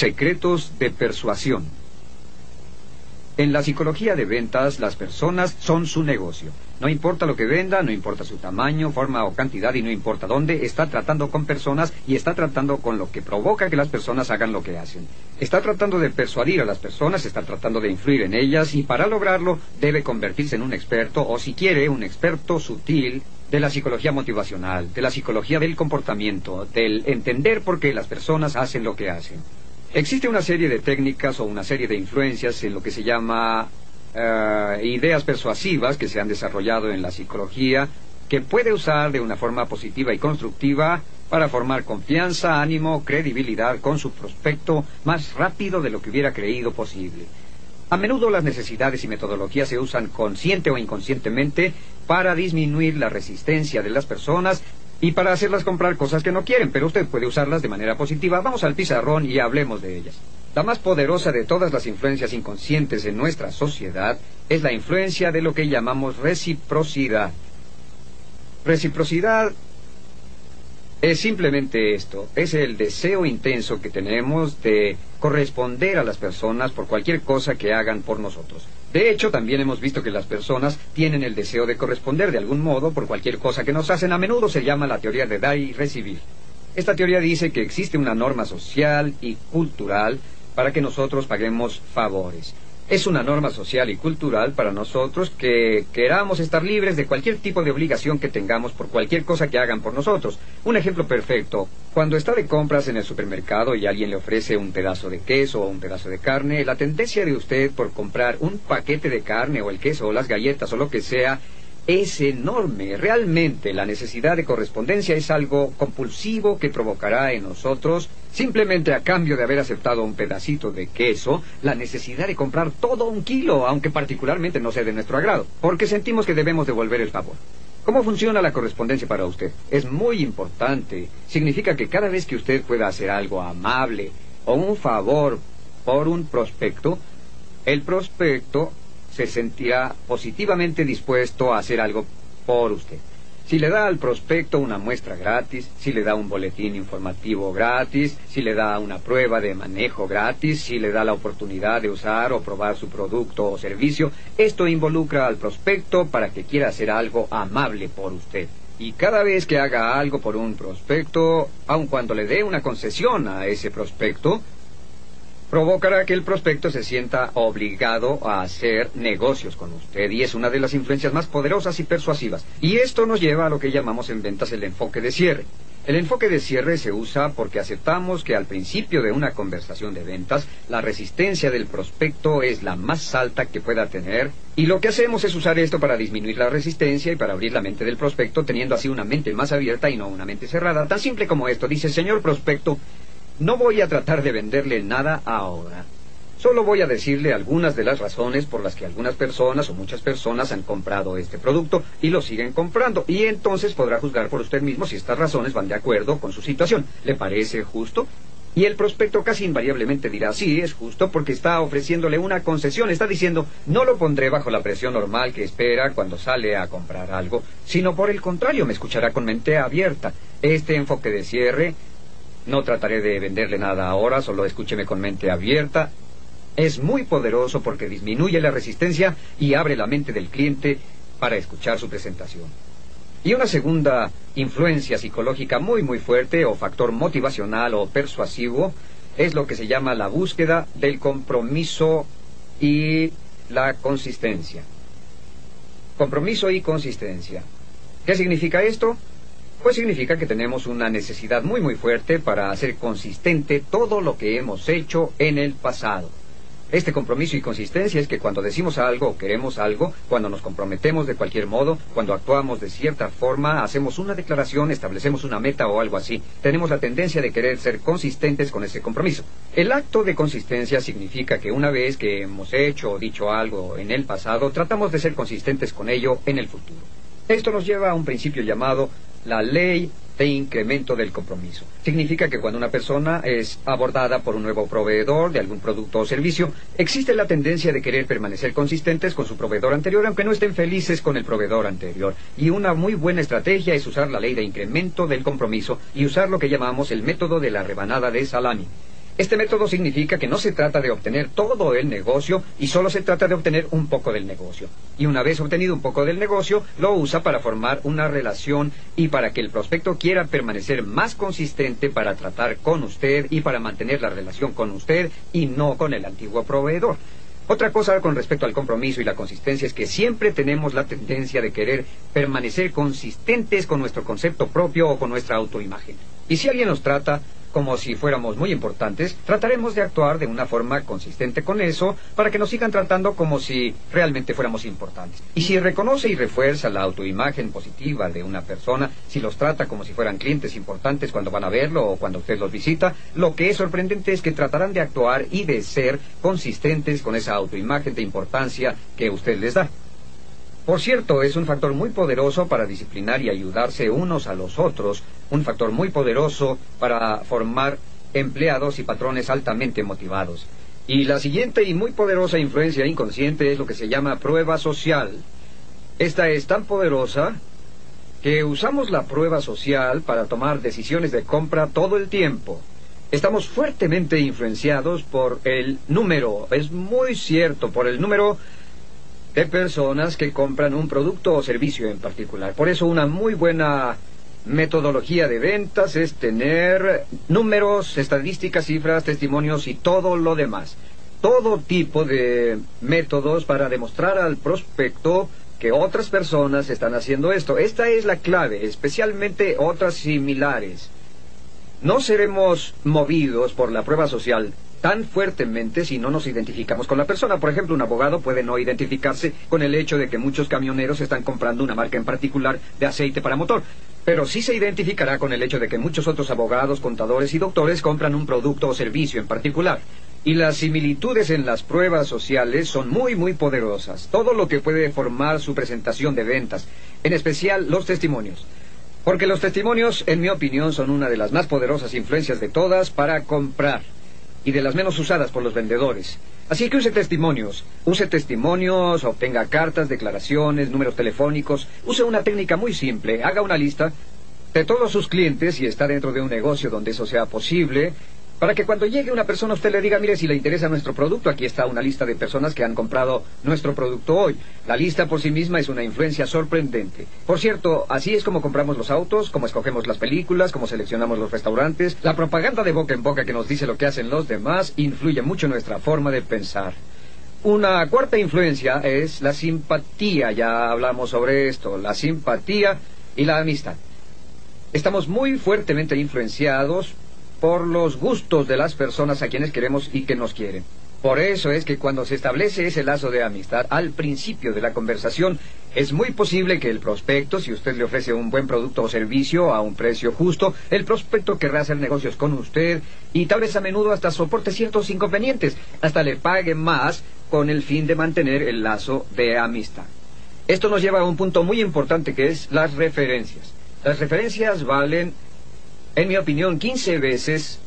Secretos de persuasión. En la psicología de ventas, las personas son su negocio. No importa lo que venda, no importa su tamaño, forma o cantidad y no importa dónde, está tratando con personas y está tratando con lo que provoca que las personas hagan lo que hacen. Está tratando de persuadir a las personas, está tratando de influir en ellas y para lograrlo debe convertirse en un experto o si quiere un experto sutil de la psicología motivacional, de la psicología del comportamiento, del entender por qué las personas hacen lo que hacen. Existe una serie de técnicas o una serie de influencias en lo que se llama eh, ideas persuasivas que se han desarrollado en la psicología que puede usar de una forma positiva y constructiva para formar confianza, ánimo, credibilidad con su prospecto más rápido de lo que hubiera creído posible. A menudo las necesidades y metodologías se usan consciente o inconscientemente para disminuir la resistencia de las personas y para hacerlas comprar cosas que no quieren, pero usted puede usarlas de manera positiva. Vamos al pizarrón y hablemos de ellas. La más poderosa de todas las influencias inconscientes en nuestra sociedad es la influencia de lo que llamamos reciprocidad. Reciprocidad es simplemente esto, es el deseo intenso que tenemos de corresponder a las personas por cualquier cosa que hagan por nosotros. De hecho, también hemos visto que las personas tienen el deseo de corresponder de algún modo por cualquier cosa que nos hacen. A menudo se llama la teoría de dar y recibir. Esta teoría dice que existe una norma social y cultural para que nosotros paguemos favores. Es una norma social y cultural para nosotros que queramos estar libres de cualquier tipo de obligación que tengamos por cualquier cosa que hagan por nosotros. Un ejemplo perfecto. Cuando está de compras en el supermercado y alguien le ofrece un pedazo de queso o un pedazo de carne, la tendencia de usted por comprar un paquete de carne o el queso o las galletas o lo que sea es enorme. Realmente la necesidad de correspondencia es algo compulsivo que provocará en nosotros, simplemente a cambio de haber aceptado un pedacito de queso, la necesidad de comprar todo un kilo, aunque particularmente no sea de nuestro agrado, porque sentimos que debemos devolver el favor. ¿Cómo funciona la correspondencia para usted? Es muy importante. Significa que cada vez que usted pueda hacer algo amable o un favor por un prospecto, el prospecto se sentirá positivamente dispuesto a hacer algo por usted. Si le da al prospecto una muestra gratis, si le da un boletín informativo gratis, si le da una prueba de manejo gratis, si le da la oportunidad de usar o probar su producto o servicio, esto involucra al prospecto para que quiera hacer algo amable por usted. Y cada vez que haga algo por un prospecto, aun cuando le dé una concesión a ese prospecto, provocará que el prospecto se sienta obligado a hacer negocios con usted y es una de las influencias más poderosas y persuasivas. Y esto nos lleva a lo que llamamos en ventas el enfoque de cierre. El enfoque de cierre se usa porque aceptamos que al principio de una conversación de ventas la resistencia del prospecto es la más alta que pueda tener y lo que hacemos es usar esto para disminuir la resistencia y para abrir la mente del prospecto teniendo así una mente más abierta y no una mente cerrada. Tan simple como esto. Dice, señor prospecto, no voy a tratar de venderle nada ahora. Solo voy a decirle algunas de las razones por las que algunas personas o muchas personas han comprado este producto y lo siguen comprando. Y entonces podrá juzgar por usted mismo si estas razones van de acuerdo con su situación. ¿Le parece justo? Y el prospecto casi invariablemente dirá, sí, es justo porque está ofreciéndole una concesión, está diciendo, no lo pondré bajo la presión normal que espera cuando sale a comprar algo, sino por el contrario, me escuchará con mente abierta. Este enfoque de cierre no trataré de venderle nada ahora, solo escúcheme con mente abierta. Es muy poderoso porque disminuye la resistencia y abre la mente del cliente para escuchar su presentación. Y una segunda influencia psicológica muy muy fuerte o factor motivacional o persuasivo es lo que se llama la búsqueda del compromiso y la consistencia. Compromiso y consistencia. ¿Qué significa esto? Pues significa que tenemos una necesidad muy muy fuerte para hacer consistente todo lo que hemos hecho en el pasado. Este compromiso y consistencia es que cuando decimos algo o queremos algo, cuando nos comprometemos de cualquier modo, cuando actuamos de cierta forma, hacemos una declaración, establecemos una meta o algo así, tenemos la tendencia de querer ser consistentes con ese compromiso. El acto de consistencia significa que una vez que hemos hecho o dicho algo en el pasado, tratamos de ser consistentes con ello en el futuro. Esto nos lleva a un principio llamado la ley de incremento del compromiso. Significa que cuando una persona es abordada por un nuevo proveedor de algún producto o servicio, existe la tendencia de querer permanecer consistentes con su proveedor anterior, aunque no estén felices con el proveedor anterior. Y una muy buena estrategia es usar la ley de incremento del compromiso y usar lo que llamamos el método de la rebanada de salami. Este método significa que no se trata de obtener todo el negocio y solo se trata de obtener un poco del negocio. Y una vez obtenido un poco del negocio, lo usa para formar una relación y para que el prospecto quiera permanecer más consistente para tratar con usted y para mantener la relación con usted y no con el antiguo proveedor. Otra cosa con respecto al compromiso y la consistencia es que siempre tenemos la tendencia de querer permanecer consistentes con nuestro concepto propio o con nuestra autoimagen. Y si alguien nos trata como si fuéramos muy importantes, trataremos de actuar de una forma consistente con eso para que nos sigan tratando como si realmente fuéramos importantes. Y si reconoce y refuerza la autoimagen positiva de una persona, si los trata como si fueran clientes importantes cuando van a verlo o cuando usted los visita, lo que es sorprendente es que tratarán de actuar y de ser consistentes con esa autoimagen de importancia que usted les da. Por cierto, es un factor muy poderoso para disciplinar y ayudarse unos a los otros, un factor muy poderoso para formar empleados y patrones altamente motivados. Y la siguiente y muy poderosa influencia inconsciente es lo que se llama prueba social. Esta es tan poderosa que usamos la prueba social para tomar decisiones de compra todo el tiempo. Estamos fuertemente influenciados por el número, es muy cierto, por el número de personas que compran un producto o servicio en particular. Por eso una muy buena metodología de ventas es tener números, estadísticas, cifras, testimonios y todo lo demás. Todo tipo de métodos para demostrar al prospecto que otras personas están haciendo esto. Esta es la clave, especialmente otras similares. No seremos movidos por la prueba social tan fuertemente si no nos identificamos con la persona. Por ejemplo, un abogado puede no identificarse con el hecho de que muchos camioneros están comprando una marca en particular de aceite para motor, pero sí se identificará con el hecho de que muchos otros abogados, contadores y doctores compran un producto o servicio en particular. Y las similitudes en las pruebas sociales son muy, muy poderosas. Todo lo que puede formar su presentación de ventas, en especial los testimonios. Porque los testimonios, en mi opinión, son una de las más poderosas influencias de todas para comprar y de las menos usadas por los vendedores. Así que use testimonios, use testimonios, obtenga cartas, declaraciones, números telefónicos, use una técnica muy simple, haga una lista de todos sus clientes si está dentro de un negocio donde eso sea posible para que cuando llegue una persona usted le diga, mire, si le interesa nuestro producto, aquí está una lista de personas que han comprado nuestro producto hoy. La lista por sí misma es una influencia sorprendente. Por cierto, así es como compramos los autos, como escogemos las películas, como seleccionamos los restaurantes. La propaganda de boca en boca que nos dice lo que hacen los demás influye mucho nuestra forma de pensar. Una cuarta influencia es la simpatía, ya hablamos sobre esto, la simpatía y la amistad. Estamos muy fuertemente influenciados por los gustos de las personas a quienes queremos y que nos quieren. Por eso es que cuando se establece ese lazo de amistad al principio de la conversación, es muy posible que el prospecto, si usted le ofrece un buen producto o servicio a un precio justo, el prospecto querrá hacer negocios con usted y tal vez a menudo hasta soporte ciertos inconvenientes, hasta le pague más con el fin de mantener el lazo de amistad. Esto nos lleva a un punto muy importante que es las referencias. Las referencias valen en mi opinión, 15 veces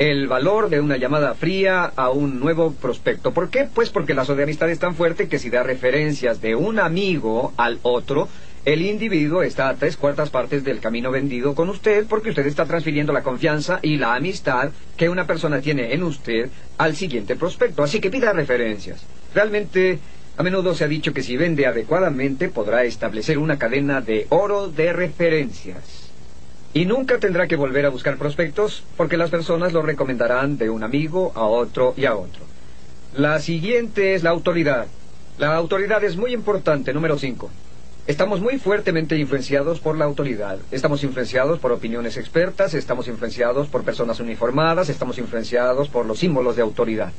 el valor de una llamada fría a un nuevo prospecto. ¿Por qué? Pues porque la de amistad es tan fuerte que si da referencias de un amigo al otro, el individuo está a tres cuartas partes del camino vendido con usted porque usted está transfiriendo la confianza y la amistad que una persona tiene en usted al siguiente prospecto. Así que pida referencias. Realmente, a menudo se ha dicho que si vende adecuadamente podrá establecer una cadena de oro de referencias. Y nunca tendrá que volver a buscar prospectos porque las personas lo recomendarán de un amigo a otro y a otro. La siguiente es la autoridad. La autoridad es muy importante, número 5. Estamos muy fuertemente influenciados por la autoridad. Estamos influenciados por opiniones expertas, estamos influenciados por personas uniformadas, estamos influenciados por los símbolos de autoridad.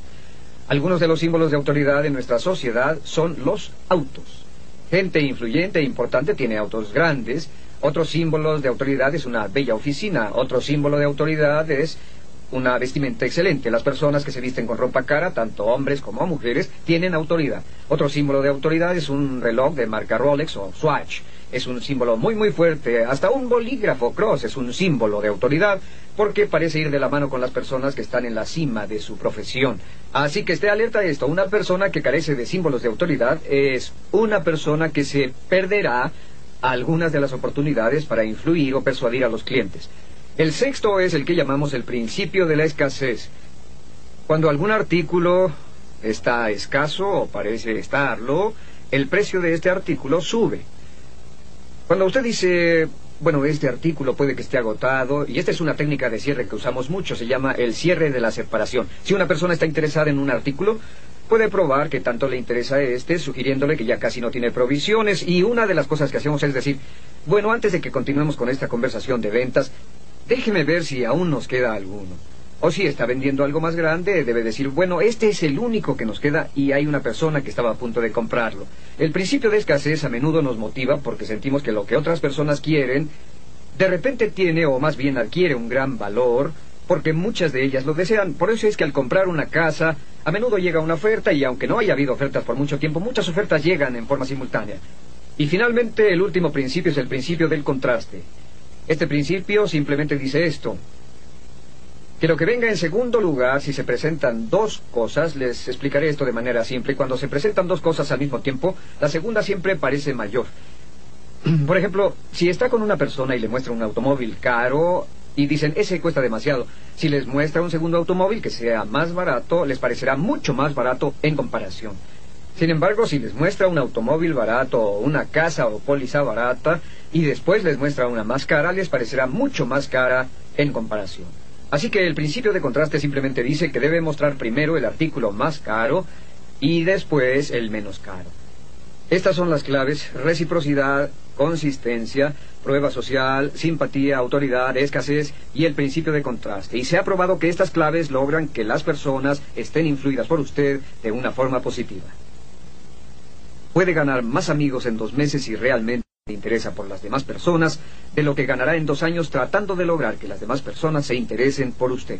Algunos de los símbolos de autoridad en nuestra sociedad son los autos. Gente influyente e importante tiene autos grandes, otro símbolo de autoridad es una bella oficina. Otro símbolo de autoridad es una vestimenta excelente. Las personas que se visten con ropa cara, tanto hombres como mujeres, tienen autoridad. Otro símbolo de autoridad es un reloj de marca Rolex o Swatch. Es un símbolo muy muy fuerte. Hasta un bolígrafo Cross es un símbolo de autoridad porque parece ir de la mano con las personas que están en la cima de su profesión. Así que esté alerta a esto. Una persona que carece de símbolos de autoridad es una persona que se perderá algunas de las oportunidades para influir o persuadir a los clientes. El sexto es el que llamamos el principio de la escasez. Cuando algún artículo está escaso o parece estarlo, el precio de este artículo sube. Cuando usted dice, bueno, este artículo puede que esté agotado, y esta es una técnica de cierre que usamos mucho, se llama el cierre de la separación. Si una persona está interesada en un artículo, puede probar que tanto le interesa este, sugiriéndole que ya casi no tiene provisiones, y una de las cosas que hacemos es decir, bueno, antes de que continuemos con esta conversación de ventas, déjeme ver si aún nos queda alguno. O si está vendiendo algo más grande, debe decir, bueno, este es el único que nos queda y hay una persona que estaba a punto de comprarlo. El principio de escasez a menudo nos motiva porque sentimos que lo que otras personas quieren, de repente tiene o más bien adquiere un gran valor, porque muchas de ellas lo desean. Por eso es que al comprar una casa, a menudo llega una oferta y aunque no haya habido ofertas por mucho tiempo, muchas ofertas llegan en forma simultánea. Y finalmente, el último principio es el principio del contraste. Este principio simplemente dice esto que lo que venga en segundo lugar, si se presentan dos cosas, les explicaré esto de manera simple, cuando se presentan dos cosas al mismo tiempo, la segunda siempre parece mayor. Por ejemplo, si está con una persona y le muestra un automóvil caro y dicen, ese cuesta demasiado, si les muestra un segundo automóvil que sea más barato, les parecerá mucho más barato en comparación. Sin embargo, si les muestra un automóvil barato o una casa o póliza barata y después les muestra una más cara, les parecerá mucho más cara en comparación. Así que el principio de contraste simplemente dice que debe mostrar primero el artículo más caro y después el menos caro. Estas son las claves reciprocidad, consistencia, prueba social, simpatía, autoridad, escasez y el principio de contraste. Y se ha probado que estas claves logran que las personas estén influidas por usted de una forma positiva. Puede ganar más amigos en dos meses si realmente interesa por las demás personas de lo que ganará en dos años tratando de lograr que las demás personas se interesen por usted.